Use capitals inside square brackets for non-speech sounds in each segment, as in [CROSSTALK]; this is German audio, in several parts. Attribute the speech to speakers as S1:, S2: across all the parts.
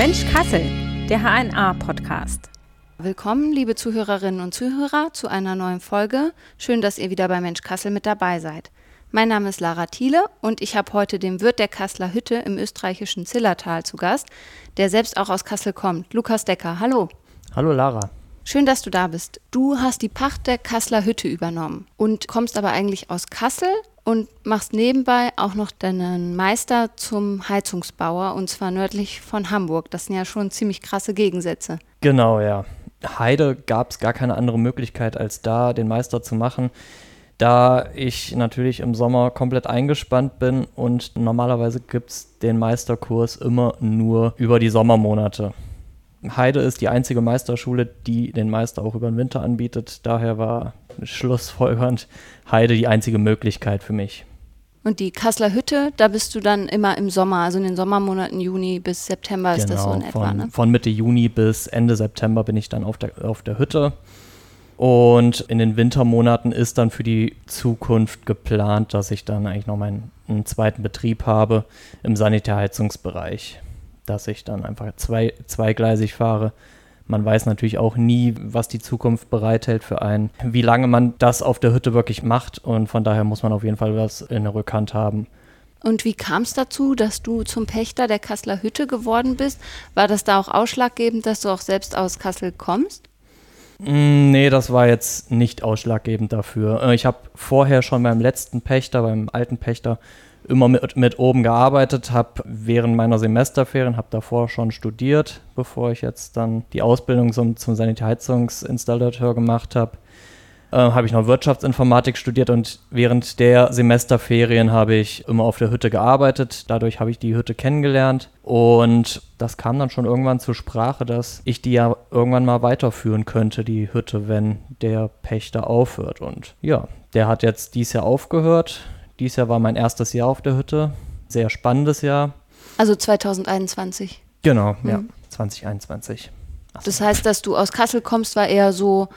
S1: Mensch Kassel, der HNA-Podcast.
S2: Willkommen, liebe Zuhörerinnen und Zuhörer, zu einer neuen Folge. Schön, dass ihr wieder bei Mensch Kassel mit dabei seid. Mein Name ist Lara Thiele und ich habe heute den Wirt der Kasseler Hütte im österreichischen Zillertal zu Gast, der selbst auch aus Kassel kommt. Lukas Decker, hallo.
S3: Hallo Lara.
S2: Schön, dass du da bist. Du hast die Pacht der Kasseler Hütte übernommen und kommst aber eigentlich aus Kassel und machst nebenbei auch noch deinen Meister zum Heizungsbauer und zwar nördlich von Hamburg. Das sind ja schon ziemlich krasse Gegensätze.
S3: Genau, ja. Heide gab es gar keine andere Möglichkeit, als da den Meister zu machen, da ich natürlich im Sommer komplett eingespannt bin und normalerweise gibt es den Meisterkurs immer nur über die Sommermonate. Heide ist die einzige Meisterschule, die den Meister auch über den Winter anbietet. Daher war schlussfolgernd Heide die einzige Möglichkeit für mich.
S2: Und die Kasseler Hütte, da bist du dann immer im Sommer, also in den Sommermonaten Juni bis September ist das so in
S3: genau,
S2: etwa,
S3: von,
S2: ne?
S3: von Mitte Juni bis Ende September bin ich dann auf der, auf der Hütte. Und in den Wintermonaten ist dann für die Zukunft geplant, dass ich dann eigentlich noch meinen einen zweiten Betrieb habe im Sanitärheizungsbereich. Dass ich dann einfach zwei, zweigleisig fahre. Man weiß natürlich auch nie, was die Zukunft bereithält für einen, wie lange man das auf der Hütte wirklich macht. Und von daher muss man auf jeden Fall was in der Rückhand haben.
S2: Und wie kam es dazu, dass du zum Pächter der Kasseler Hütte geworden bist? War das da auch ausschlaggebend, dass du auch selbst aus Kassel kommst?
S3: Mm, Nee, das war jetzt nicht ausschlaggebend dafür. Äh, Ich habe vorher schon beim letzten Pächter, beim alten Pächter, immer mit, mit oben gearbeitet, habe während meiner Semesterferien, habe davor schon studiert, bevor ich jetzt dann die Ausbildung zum, zum Sanitärheizungsinstallateur gemacht habe. Äh, habe ich noch Wirtschaftsinformatik studiert und während der Semesterferien habe ich immer auf der Hütte gearbeitet. Dadurch habe ich die Hütte kennengelernt und das kam dann schon irgendwann zur Sprache, dass ich die ja irgendwann mal weiterführen könnte, die Hütte, wenn der Pächter aufhört. Und ja, der hat jetzt dieses Jahr aufgehört. Dieses Jahr war mein erstes Jahr auf der Hütte. Sehr spannendes Jahr.
S2: Also 2021.
S3: Genau, ja,
S2: Mhm.
S3: 2021. Ach so.
S2: Das heißt, dass du aus Kassel kommst, war eher so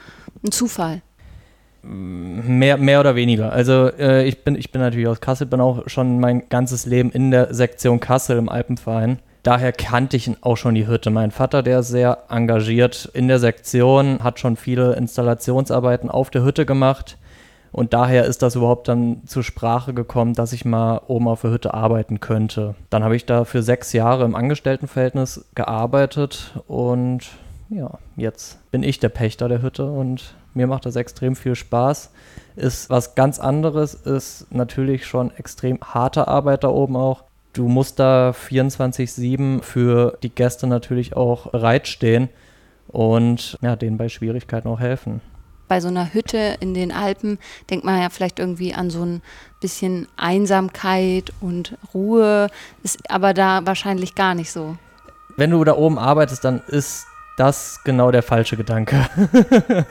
S2: ein Zufall.
S3: Mehr, mehr oder weniger. Also äh, ich, bin, ich bin natürlich aus Kassel, bin auch schon mein ganzes Leben in der Sektion Kassel im Alpenverein. Daher kannte ich auch schon die Hütte. Mein Vater, der ist sehr engagiert in der Sektion, hat schon viele Installationsarbeiten auf der Hütte gemacht. Und daher ist das überhaupt dann zur Sprache gekommen, dass ich mal oben auf der Hütte arbeiten könnte. Dann habe ich da für sechs Jahre im Angestelltenverhältnis gearbeitet und ja, jetzt bin ich der Pächter der Hütte und mir macht das extrem viel Spaß. Ist was ganz anderes, ist natürlich schon extrem harte Arbeit da oben auch. Du musst da 24-7 für die Gäste natürlich auch bereitstehen und ja, denen bei Schwierigkeiten auch helfen.
S2: Bei so einer Hütte in den Alpen denkt man ja vielleicht irgendwie an so ein bisschen Einsamkeit und Ruhe. Ist aber da wahrscheinlich gar nicht so.
S3: Wenn du da oben arbeitest, dann ist das genau der falsche Gedanke. [LAUGHS]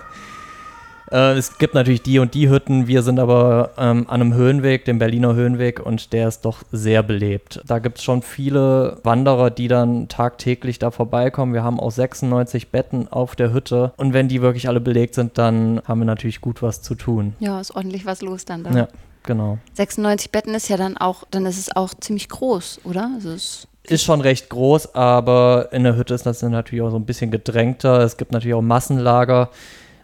S3: äh, es gibt natürlich die und die Hütten. Wir sind aber ähm, an einem Höhenweg, dem Berliner Höhenweg, und der ist doch sehr belebt. Da gibt es schon viele Wanderer, die dann tagtäglich da vorbeikommen. Wir haben auch 96 Betten auf der Hütte. Und wenn die wirklich alle belegt sind, dann haben wir natürlich gut was zu tun.
S2: Ja, ist ordentlich was los dann da.
S3: Ja, genau.
S2: 96 Betten ist ja dann auch, dann ist es auch ziemlich groß, oder? Also es
S3: Ist schon recht groß, aber in der Hütte ist das dann natürlich auch so ein bisschen gedrängter. Es gibt natürlich auch Massenlager.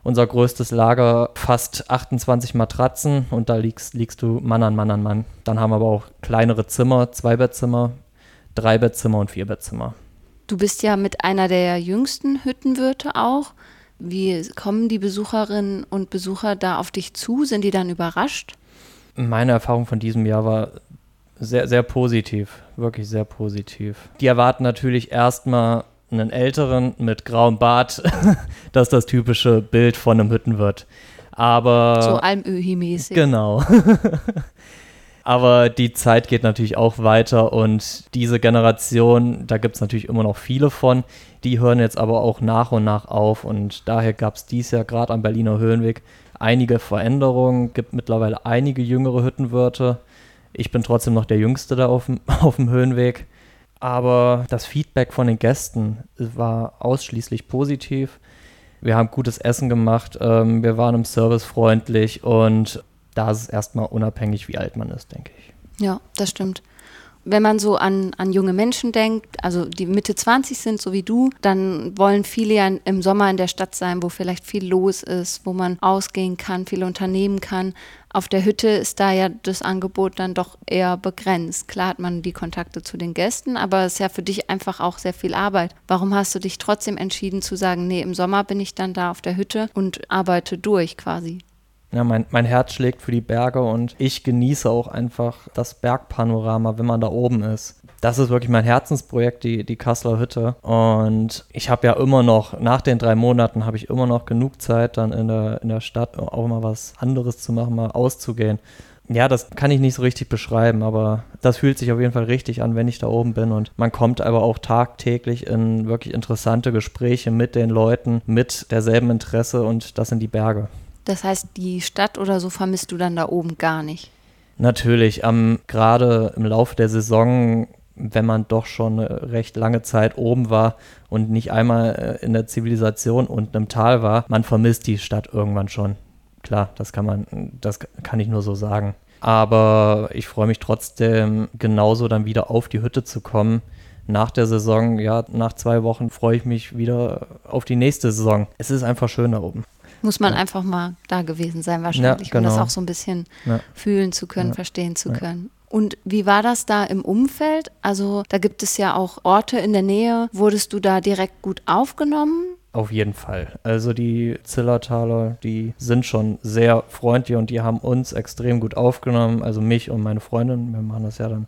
S3: Unser größtes Lager fast 28 Matratzen und da liegst, liegst du Mann an Mann an Mann. Dann haben wir aber auch kleinere Zimmer, Zweibettzimmer, Dreibettzimmer und Vierbettzimmer.
S2: Du bist ja mit einer der jüngsten Hüttenwirte auch. Wie kommen die Besucherinnen und Besucher da auf dich zu? Sind die dann überrascht?
S3: Meine Erfahrung von diesem Jahr war sehr, sehr positiv, wirklich sehr positiv. Die erwarten natürlich erstmal einen älteren mit grauem Bart, [LAUGHS] das ist das typische Bild von einem Hüttenwirt. Aber
S2: So Almöhi-mäßig.
S3: Genau. [LAUGHS] Aber die Zeit geht natürlich auch weiter und diese Generation, da gibt es natürlich immer noch viele von, die hören jetzt aber auch nach und nach auf und daher gab es dies Jahr gerade am Berliner Höhenweg einige Veränderungen, gibt mittlerweile einige jüngere Hüttenwirte. Ich bin trotzdem noch der Jüngste da auf dem, [LAUGHS] auf dem Höhenweg. Aber das Feedback von den Gästen war ausschließlich positiv. Wir haben gutes Essen gemacht, ähm, wir waren im Service freundlich und da ist es erstmal unabhängig, wie alt man ist, denke ich.
S2: Ja, das stimmt. wenn man so an, an junge Menschen denkt, also die Mitte 20 sind, so wie du, dann wollen viele ja im Sommer in der Stadt sein, wo vielleicht viel los ist, wo man ausgehen kann, viel unternehmen kann. Auf der Hütte ist da ja das Angebot dann doch eher begrenzt. Klar hat man die Kontakte zu den Gästen, aber es ist ja für dich einfach auch sehr viel Arbeit. Warum hast du dich trotzdem entschieden zu sagen, nee, im Sommer bin ich dann da auf der Hütte und arbeite durch quasi?
S3: Ja, mein, mein Herz schlägt für die Berge und ich genieße auch einfach das Bergpanorama, wenn man da oben ist. Das ist wirklich mein Herzensprojekt, die, die Kasseler Hütte. Und ich habe ja immer noch, nach den drei Monaten, habe ich immer noch genug Zeit, dann in der, in der Stadt auch mal was anderes zu machen, mal auszugehen. Ja, das kann ich nicht so richtig beschreiben, aber das fühlt sich auf jeden Fall richtig an, wenn ich da oben bin. Und man kommt aber auch tagtäglich in wirklich interessante Gespräche mit den Leuten, mit derselben Interesse und das sind die Berge.
S2: Das heißt, die Stadt oder so vermisst du dann da oben gar nicht?
S3: Natürlich, ähm, gerade im Laufe der Saison, wenn man doch schon eine recht lange Zeit oben war und nicht einmal äh, in der Zivilisation unten im Tal war, man vermisst die Stadt irgendwann schon. Klar, das kann man, das kann ich nur so sagen. Aber ich freue mich trotzdem genauso dann wieder auf die Hütte zu kommen. Nach der Saison, ja, nach zwei Wochen freue ich mich wieder auf die nächste Saison. Es ist einfach schön da oben.
S2: Muss man ja. einfach mal da gewesen sein, wahrscheinlich, ja, genau. um das genau. auch so ein bisschen ja. fühlen zu können, verstehen zu können. Und wie war das da im Umfeld? Also da gibt es ja auch Orte in der Nähe. Wurdest du da direkt gut aufgenommen?
S3: Auf jeden Fall. Also die Zillertaler, die sind schon sehr freundlich und die haben uns extrem gut aufgenommen. Also mich und meine Freundin. Wir machen das ja dann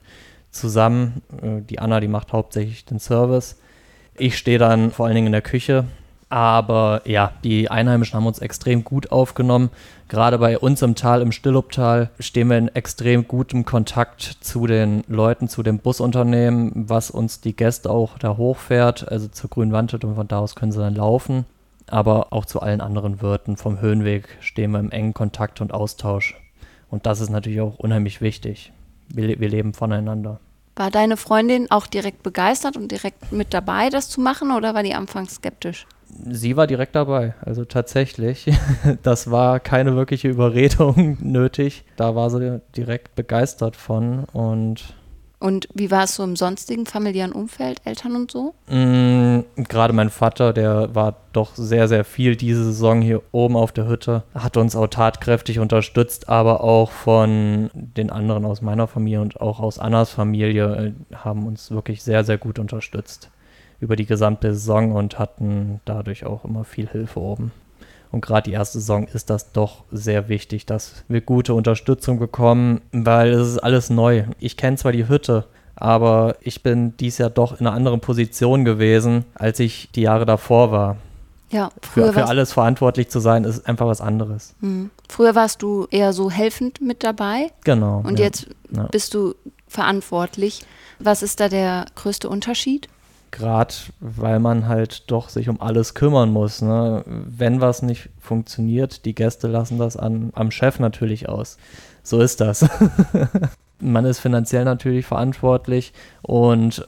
S3: zusammen. Äh, die Anna, die macht hauptsächlich den Service. Ich stehe dann vor allen Dingen in der Küche aber ja, die Einheimischen haben uns extrem gut aufgenommen. Gerade bei uns im Tal, im Stillubtal, stehen wir in extrem gutem Kontakt zu den Leuten, zu dem Busunternehmen, was uns die Gäste auch da hochfährt, also zur Grünen Wandhütte und von da aus können sie dann laufen. Aber auch zu allen anderen Wirten vom Höhenweg stehen wir im engen Kontakt und Austausch. Und das ist natürlich auch unheimlich wichtig. Wir, wir leben voneinander.
S2: War deine Freundin auch direkt begeistert und direkt mit dabei, das zu machen, oder war die anfangs skeptisch?
S3: Sie war direkt dabei. Also tatsächlich, [LAUGHS] das war keine wirkliche Überredung [LAUGHS] nötig. Da war sie direkt begeistert von und
S2: und wie war es so im sonstigen familiären Umfeld, Eltern und so?
S3: Mm, Gerade mein Vater, der war doch sehr, sehr viel diese Saison hier oben auf der Hütte, hat uns auch tatkräftig unterstützt, aber auch von den anderen aus meiner Familie und auch aus Annas Familie äh, haben uns wirklich sehr, sehr gut unterstützt über die gesamte Saison und hatten dadurch auch immer viel Hilfe oben. Und gerade die erste Saison ist das doch sehr wichtig, dass wir gute Unterstützung bekommen, weil es ist alles neu. Ich kenne zwar die Hütte, aber ich bin dies Jahr doch in einer anderen Position gewesen, als ich die Jahre davor war.
S2: Ja,
S3: früher für, für alles verantwortlich zu sein, ist einfach was anderes.
S2: Mhm. Früher warst du eher so helfend mit dabei.
S3: Genau.
S2: Und ja. jetzt ja. bist du verantwortlich. Was ist da der größte Unterschied?
S3: Gerade weil man halt doch sich um alles kümmern muss. Ne? Wenn was nicht funktioniert, die Gäste lassen das an, am Chef natürlich aus. So ist das. [LAUGHS] man ist finanziell natürlich verantwortlich und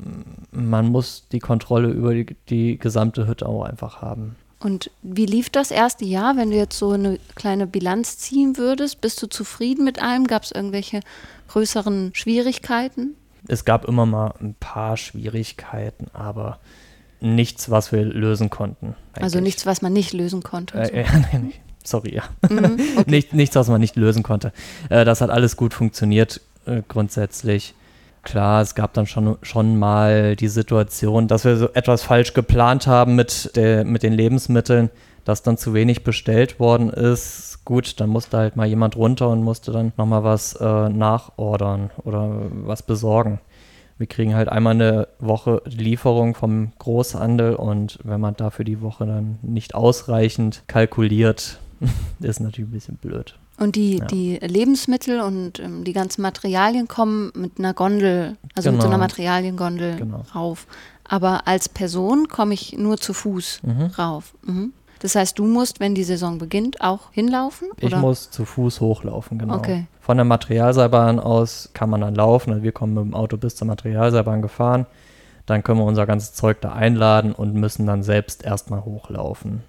S3: man muss die Kontrolle über die, die gesamte Hütte auch einfach haben.
S2: Und wie lief das erste Jahr, wenn du jetzt so eine kleine Bilanz ziehen würdest? Bist du zufrieden mit allem? Gab es irgendwelche größeren Schwierigkeiten?
S3: Es gab immer mal ein paar Schwierigkeiten, aber nichts, was wir lösen konnten.
S2: Also eigentlich. Also nichts, was man nicht lösen konnte.
S3: Äh, [LAUGHS] äh, nee, sorry, ja. Mhm, okay. [LAUGHS] Nicht, nichts, was man nicht lösen konnte. Äh, das hat alles gut funktioniert äh, grundsätzlich. Klar, es gab dann schon, schon mal die Situation, dass wir so etwas falsch geplant haben mit, der, mit den Lebensmitteln, dass dann zu wenig bestellt worden ist gut, dann musste halt mal jemand runter und musste dann nochmal was äh, nachordern oder was besorgen. Wir kriegen halt einmal eine Woche Lieferung vom Großhandel und wenn man dafür die Woche dann nicht ausreichend kalkuliert, [LAUGHS] ist natürlich ein bisschen blöd.
S2: Und die, ja. die Lebensmittel und ähm, die ganzen Materialien kommen mit einer Gondel, also genau. mit so einer genau. Materialiengondel genau. rauf. Aber als Person komme ich nur zu Fuß mhm. rauf. Mhm. Das heißt, du musst, wenn die Saison beginnt, auch hinlaufen?
S3: Oder? Ich muss zu Fuß hochlaufen, genau. Okay. Von der Materialseilbahn aus kann man dann laufen. Also wir kommen mit dem Auto bis zur Materialseilbahn gefahren. Dann können wir unser ganzes Zeug da einladen und müssen dann selbst erstmal hochlaufen.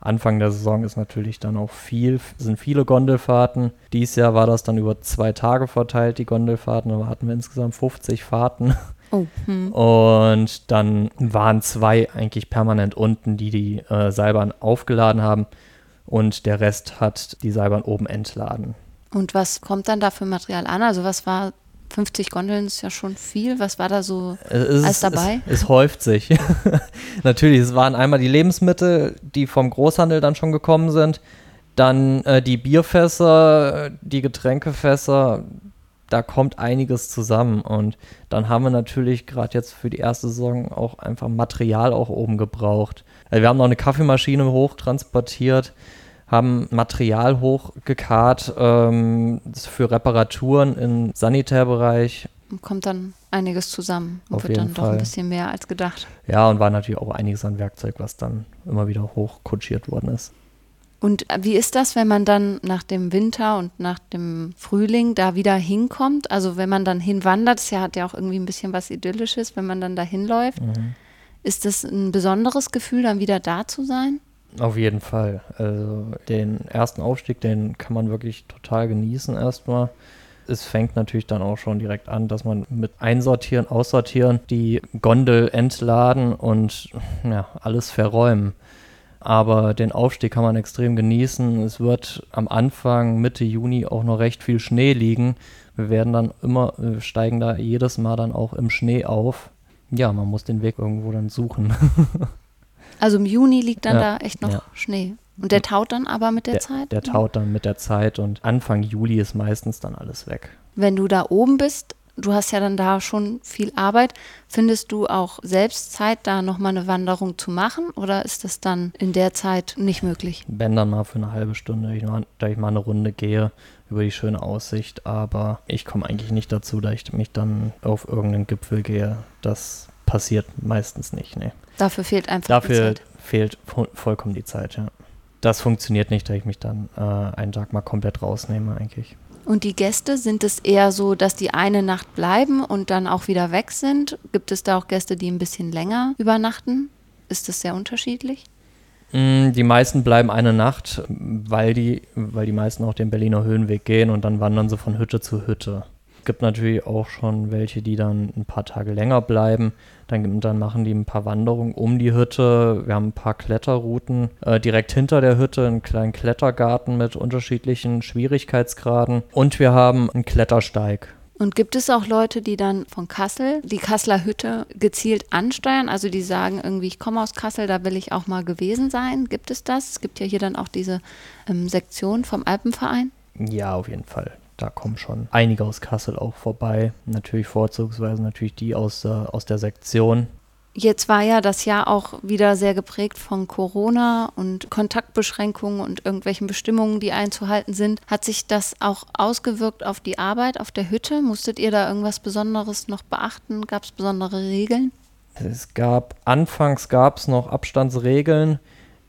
S3: Anfang der Saison ist natürlich dann auch viel, sind viele Gondelfahrten. Dieses Jahr war das dann über zwei Tage verteilt, die Gondelfahrten. Da hatten wir insgesamt 50 Fahrten.
S2: Oh, hm.
S3: Und dann waren zwei eigentlich permanent unten, die die äh, Seilbahn aufgeladen haben. Und der Rest hat die Seilbahn oben entladen.
S2: Und was kommt dann da für Material an? Also was war 50 Gondeln ist ja schon viel. Was war da so
S3: Es,
S2: alles dabei?
S3: Es, es häuft sich. [LAUGHS] Natürlich, es waren einmal die Lebensmittel, die vom Großhandel dann schon gekommen sind. Dann äh, die Bierfässer, die Getränkefässer. Da kommt einiges zusammen. Und dann haben wir natürlich gerade jetzt für die erste Saison auch einfach Material auch oben gebraucht. Also wir haben noch eine Kaffeemaschine hochtransportiert haben Material hochgekarrt ähm, für Reparaturen im Sanitärbereich.
S2: Kommt dann einiges zusammen und
S3: Auf
S2: wird dann
S3: jeden
S2: doch ein
S3: Fall.
S2: bisschen mehr als gedacht.
S3: Ja, und war natürlich auch einiges an Werkzeug, was dann immer wieder hochkutschiert worden ist.
S2: Und wie ist das, wenn man dann nach dem Winter und nach dem Frühling da wieder hinkommt? Also wenn man dann hinwandert, ja, hat ja auch irgendwie ein bisschen was Idyllisches, wenn man dann da hinläuft.
S3: Mhm.
S2: Ist das ein besonderes Gefühl, dann wieder da zu sein?
S3: Auf jeden Fall. Also den ersten Aufstieg, den kann man wirklich total genießen erstmal. Es fängt natürlich dann auch schon direkt an, dass man mit Einsortieren, Aussortieren, die Gondel entladen und ja, alles verräumen. Aber den Aufstieg kann man extrem genießen. Es wird am Anfang, Mitte Juni auch noch recht viel Schnee liegen. Wir werden dann immer, wir steigen da jedes Mal dann auch im Schnee auf. Ja, man muss den Weg irgendwo dann suchen. [LAUGHS]
S2: Also im Juni liegt dann
S3: Ja,
S2: da echt noch
S3: ja.
S2: Schnee. Und der taut dann aber mit der,
S3: der,
S2: Zeit?
S3: Der taut dann mit der Zeit und Anfang Juli ist meistens dann alles weg.
S2: Wenn du da oben bist, du hast ja dann da schon viel Arbeit, findest du auch selbst Zeit, da nochmal eine Wanderung zu machen? Oder ist das dann in der Zeit nicht möglich?
S3: Wenn dann mal für eine halbe Stunde, ich mal, da ich mal eine Runde gehe über die schöne Aussicht, aber ich komme eigentlich nicht dazu, da ich mich dann auf irgendeinen Gipfel gehe. Das passiert meistens nicht, nee.
S2: Dafür fehlt einfach die
S3: Dafür
S2: Zeit.
S3: fehlt vo- vollkommen die Zeit, ja. Das funktioniert nicht, da ich mich dann äh, einen Tag mal komplett rausnehme eigentlich.
S2: Und die Gäste, sind es eher so, dass die eine Nacht bleiben und dann auch wieder weg sind? Gibt es da auch Gäste, die ein bisschen länger übernachten? Ist das sehr unterschiedlich?
S3: Mm, Die meisten bleiben eine Nacht, weil die, weil die meisten auch den Berliner Höhenweg gehen und dann wandern sie von Hütte zu Hütte. Es gibt natürlich auch schon welche, die dann ein paar Tage länger bleiben. Dann, dann machen die ein paar Wanderungen um die Hütte. Wir haben ein paar Kletterrouten äh, direkt hinter der Hütte, einen kleinen Klettergarten mit unterschiedlichen Schwierigkeitsgraden. Und wir haben einen Klettersteig.
S2: Und gibt es auch Leute, die dann von Kassel die Kasseler Hütte gezielt ansteuern? Also die sagen irgendwie, ich komme aus Kassel, da will ich auch mal gewesen sein. Gibt es das? Es gibt ja hier dann auch diese ähm, Sektion vom Alpenverein.
S3: Ja, auf jeden Fall. Da kommen schon einige aus Kassel auch vorbei. Natürlich vorzugsweise natürlich die aus, äh, aus der Sektion.
S2: Jetzt war ja das Jahr auch wieder sehr geprägt von Corona und Kontaktbeschränkungen und irgendwelchen Bestimmungen, die einzuhalten sind. Hat sich das auch ausgewirkt auf die Arbeit auf der Hütte? Musstet ihr da irgendwas Besonderes noch beachten? Gab es besondere Regeln?
S3: Es gab, anfangs gab es noch Abstandsregeln,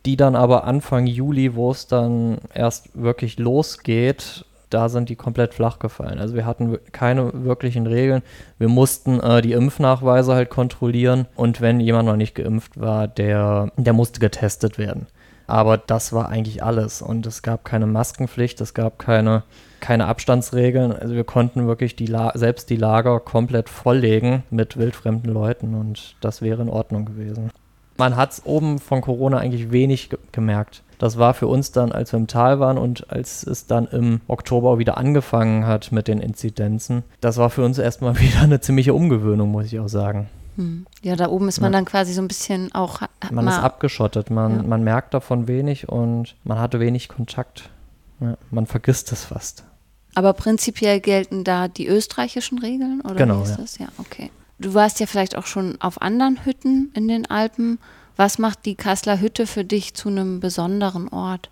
S3: die dann aber Anfang Juli, wo es dann erst wirklich losgeht, da sind die komplett flach gefallen. Also wir hatten keine wirklichen Regeln. Wir mussten äh, die Impfnachweise halt kontrollieren und wenn jemand noch nicht geimpft war, der, der musste getestet werden. Aber das war eigentlich alles und es gab keine Maskenpflicht, es gab keine, keine Abstandsregeln. Also wir konnten wirklich die selbst die Lager komplett volllegen mit wildfremden Leuten und das wäre in Ordnung gewesen. Man hat es oben von Corona eigentlich wenig ge gemerkt. Das war für uns dann, als wir im Tal waren und als es dann im Oktober wieder angefangen hat mit den Inzidenzen, das war für uns erstmal [LAUGHS] wieder eine ziemliche Umgewöhnung, muss ich auch sagen.
S2: Hm. Ja, da oben ist man
S3: Ja.
S2: dann quasi so ein bisschen auch.
S3: Man ist abgeschottet, man,
S2: Ja.
S3: man merkt davon wenig und man hatte wenig Kontakt. Ja, man vergisst es fast.
S2: Aber prinzipiell gelten da die österreichischen Regeln? Oder
S3: Genau,
S2: wie ist
S3: ja.
S2: das? Ja, okay. Du warst ja vielleicht auch schon auf anderen Hütten in den Alpen. Was macht die Kasseler Hütte für dich zu einem besonderen Ort?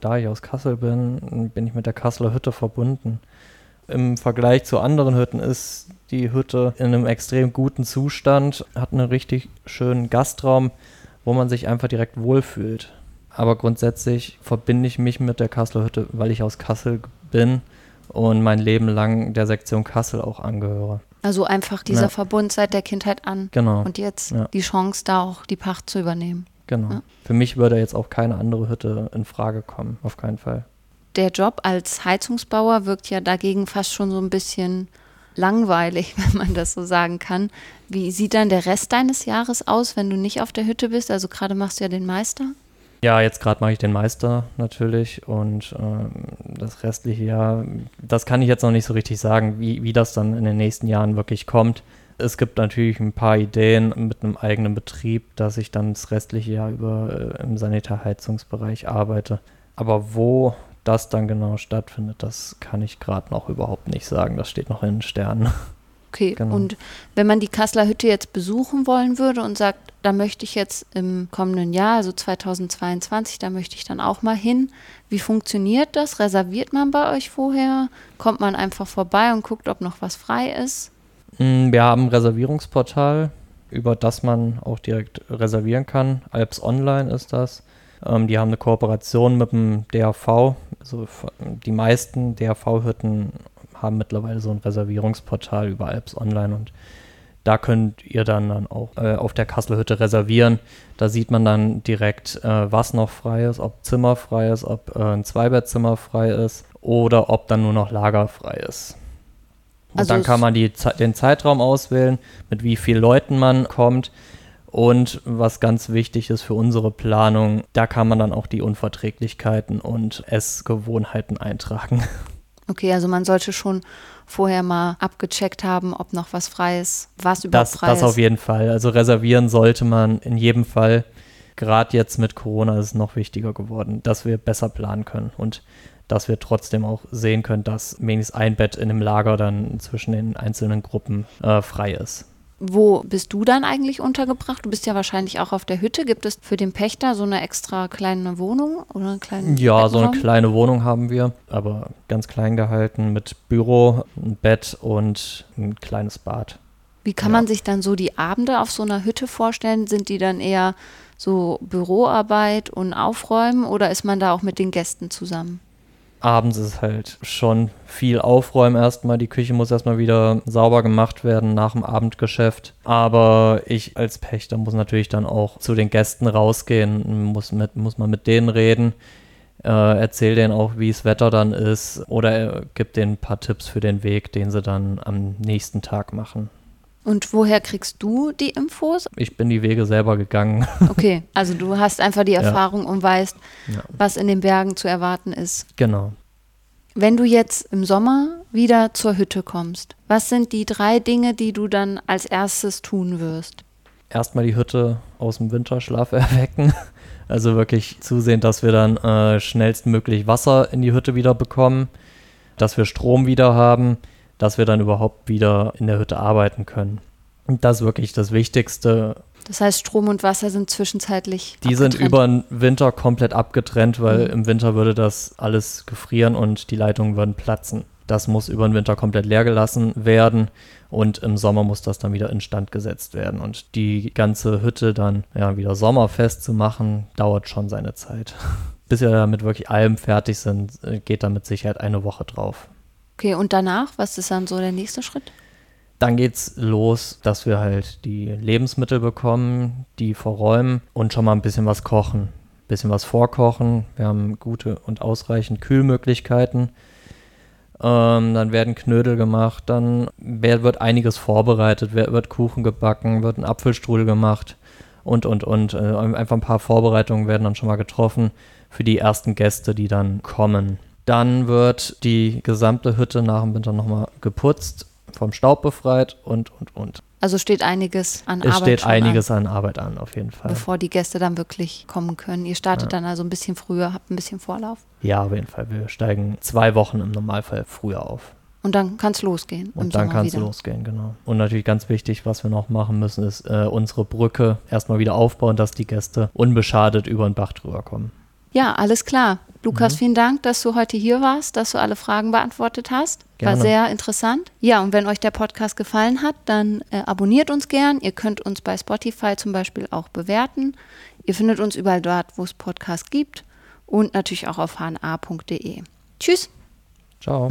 S3: Da ich aus Kassel bin, bin ich mit der Kasseler Hütte verbunden. Im Vergleich zu anderen Hütten ist die Hütte in einem extrem guten Zustand, hat einen richtig schönen Gastraum, wo man sich einfach direkt wohlfühlt. Aber grundsätzlich verbinde ich mich mit der Kasseler Hütte, weil ich aus Kassel bin und mein Leben lang der Sektion Kassel auch angehöre.
S2: Also einfach dieser
S3: Ja.
S2: Verbund seit der Kindheit an
S3: Genau.
S2: und jetzt
S3: Ja.
S2: die Chance, da auch die Pacht zu übernehmen.
S3: Genau.
S2: Ja.
S3: Für mich würde jetzt auch keine andere Hütte in Frage kommen, auf keinen Fall.
S2: Der Job als Heizungsbauer wirkt ja dagegen fast schon so ein bisschen langweilig, [LAUGHS] wenn man das so sagen kann. Wie sieht dann der Rest deines Jahres aus, wenn du nicht auf der Hütte bist? Also gerade machst du ja den Meister.
S3: Ja, jetzt gerade mache ich den Meister natürlich und ähm, das restliche Jahr, das kann ich jetzt noch nicht so richtig sagen, wie, wie das dann in den nächsten Jahren wirklich kommt. Es gibt natürlich ein paar Ideen mit einem eigenen Betrieb, dass ich dann das restliche Jahr über äh, im Sanitärheizungsbereich arbeite. Aber wo das dann genau stattfindet, das kann ich gerade noch überhaupt nicht sagen. Das steht noch in den Sternen. [LAUGHS]
S2: Okay,
S3: Genau.
S2: und wenn man die Kasseler Hütte jetzt besuchen wollen würde und sagt, da möchte ich jetzt im kommenden Jahr, also 2022, da möchte ich dann auch mal hin. Wie funktioniert das? Reserviert man bei euch vorher? Kommt man einfach vorbei und guckt, ob noch was frei ist?
S3: Mm, Wir haben ein Reservierungsportal, über das man auch direkt reservieren kann. Alps Online ist das. Ähm, die haben eine Kooperation mit dem DAV. Also die meisten DAV-Hütten haben mittlerweile so ein Reservierungsportal über Alps Online und da könnt ihr dann, dann auch äh, auf der Kasselhütte reservieren. Da sieht man dann direkt, äh, was noch frei ist, ob Zimmer frei ist, ob äh, ein Zweibettzimmer frei ist oder ob dann nur noch Lager frei ist. Und
S2: Also
S3: dann kann man die, den Zeitraum auswählen, mit wie vielen Leuten man kommt. Und was ganz wichtig ist für unsere Planung, da kann man dann auch die Unverträglichkeiten und Essgewohnheiten eintragen. [LAUGHS]
S2: Okay, also man sollte schon vorher mal abgecheckt haben, ob noch was frei ist, was überhaupt
S3: Das,
S2: frei
S3: das
S2: ist.
S3: auf jeden Fall. Also reservieren sollte man in jedem Fall. Gerade jetzt mit Corona ist es noch wichtiger geworden, dass wir besser planen können und dass wir trotzdem auch sehen können, dass wenigstens ein Bett in dem Lager dann zwischen den einzelnen Gruppen äh, frei ist.
S2: Wo bist du dann eigentlich untergebracht? Du bist ja wahrscheinlich auch auf der Hütte. Gibt es für den Pächter so eine extra kleine Wohnung oder einen kleinen
S3: Ja, so eine kleine Wohnung haben wir, aber ganz klein gehalten mit Büro, ein Bett und ein kleines Bad.
S2: Wie kann
S3: Ja.
S2: man sich dann so die Abende auf so einer Hütte vorstellen? Sind die dann eher so Büroarbeit und Aufräumen oder ist man da auch mit den Gästen zusammen?
S3: Abends ist halt schon viel Aufräumen erstmal. Die Küche muss erstmal wieder sauber gemacht werden nach dem Abendgeschäft. Aber ich als Pächter muss natürlich dann auch zu den Gästen rausgehen, muss, mit, muss man mit denen reden. Äh, erzähl denen auch, wie das Wetter dann ist oder äh, gib denen ein paar Tipps für den Weg, den sie dann am nächsten Tag machen.
S2: Und woher kriegst du die Infos?
S3: Ich bin die Wege selber gegangen. [LAUGHS]
S2: Okay, also du hast einfach die Erfahrung und weißt,
S3: Ja.
S2: was in den Bergen zu erwarten ist.
S3: Genau.
S2: Wenn du jetzt im Sommer wieder zur Hütte kommst, was sind die drei Dinge, die du dann als erstes tun wirst?
S3: erstmal die Hütte aus dem Winterschlaf [LAUGHS] erwecken. Also wirklich zusehen, dass wir dann äh, schnellstmöglich Wasser in die Hütte wieder bekommen, dass wir Strom wieder haben, dass wir dann überhaupt wieder in der Hütte arbeiten können. Und das ist wirklich das Wichtigste.
S2: Das heißt, Strom und Wasser sind zwischenzeitlich.
S3: Die sind
S2: abgetrennt.
S3: über den Winter komplett abgetrennt, weil
S2: Mhm.
S3: im Winter würde das alles gefrieren und die Leitungen würden platzen. Das muss über den Winter komplett leer gelassen werden und im Sommer muss das dann wieder instand gesetzt werden. Und die ganze Hütte dann ja, wieder sommerfest zu machen, dauert schon seine Zeit. [LAUGHS] Bis wir damit wirklich allem fertig sind, äh, geht da mit Sicherheit eine Woche drauf.
S2: Okay, und danach, was ist dann so der nächste Schritt?
S3: Dann geht's los, dass wir halt die Lebensmittel bekommen, die verräumen und schon mal ein bisschen was kochen. Ein bisschen was vorkochen. Wir haben gute und ausreichend Kühlmöglichkeiten. Ähm, dann werden Knödel gemacht, dann wird einiges vorbereitet, wird Kuchen gebacken, wird ein Apfelstrudel gemacht und, und, und. Äh, einfach ein paar Vorbereitungen werden dann schon mal getroffen für die ersten Gäste, die dann kommen. Dann wird die gesamte Hütte nach dem Winter nochmal geputzt, vom Staub befreit und, und, und.
S2: Also steht einiges an
S3: Es
S2: Arbeit
S3: steht
S2: schon
S3: einiges an Arbeit an, auf jeden
S2: an,
S3: Fall.
S2: bevor die Gäste dann wirklich kommen können. Ihr startet
S3: Ja.
S2: dann also ein bisschen früher, habt ein bisschen Vorlauf.
S3: Ja, auf jeden Fall. Wir steigen zwei Wochen im Normalfall früher auf.
S2: Und dann kann es losgehen.
S3: Und dann kann es losgehen, genau. Und natürlich ganz wichtig, was wir noch machen müssen, ist äh, unsere Brücke erstmal wieder aufbauen, dass die Gäste unbeschadet über den Bach drüber kommen.
S2: Ja, alles klar. Lukas,
S3: Mhm.
S2: vielen Dank, dass du heute hier warst, dass du alle Fragen beantwortet hast. War
S3: Gerne.
S2: sehr interessant. Ja, und wenn euch der Podcast gefallen hat, dann äh, abonniert uns gern. Ihr könnt uns bei Spotify zum Beispiel auch bewerten. Ihr findet uns überall dort, wo es Podcasts gibt und natürlich auch auf hna.de. Tschüss.
S3: Ciao.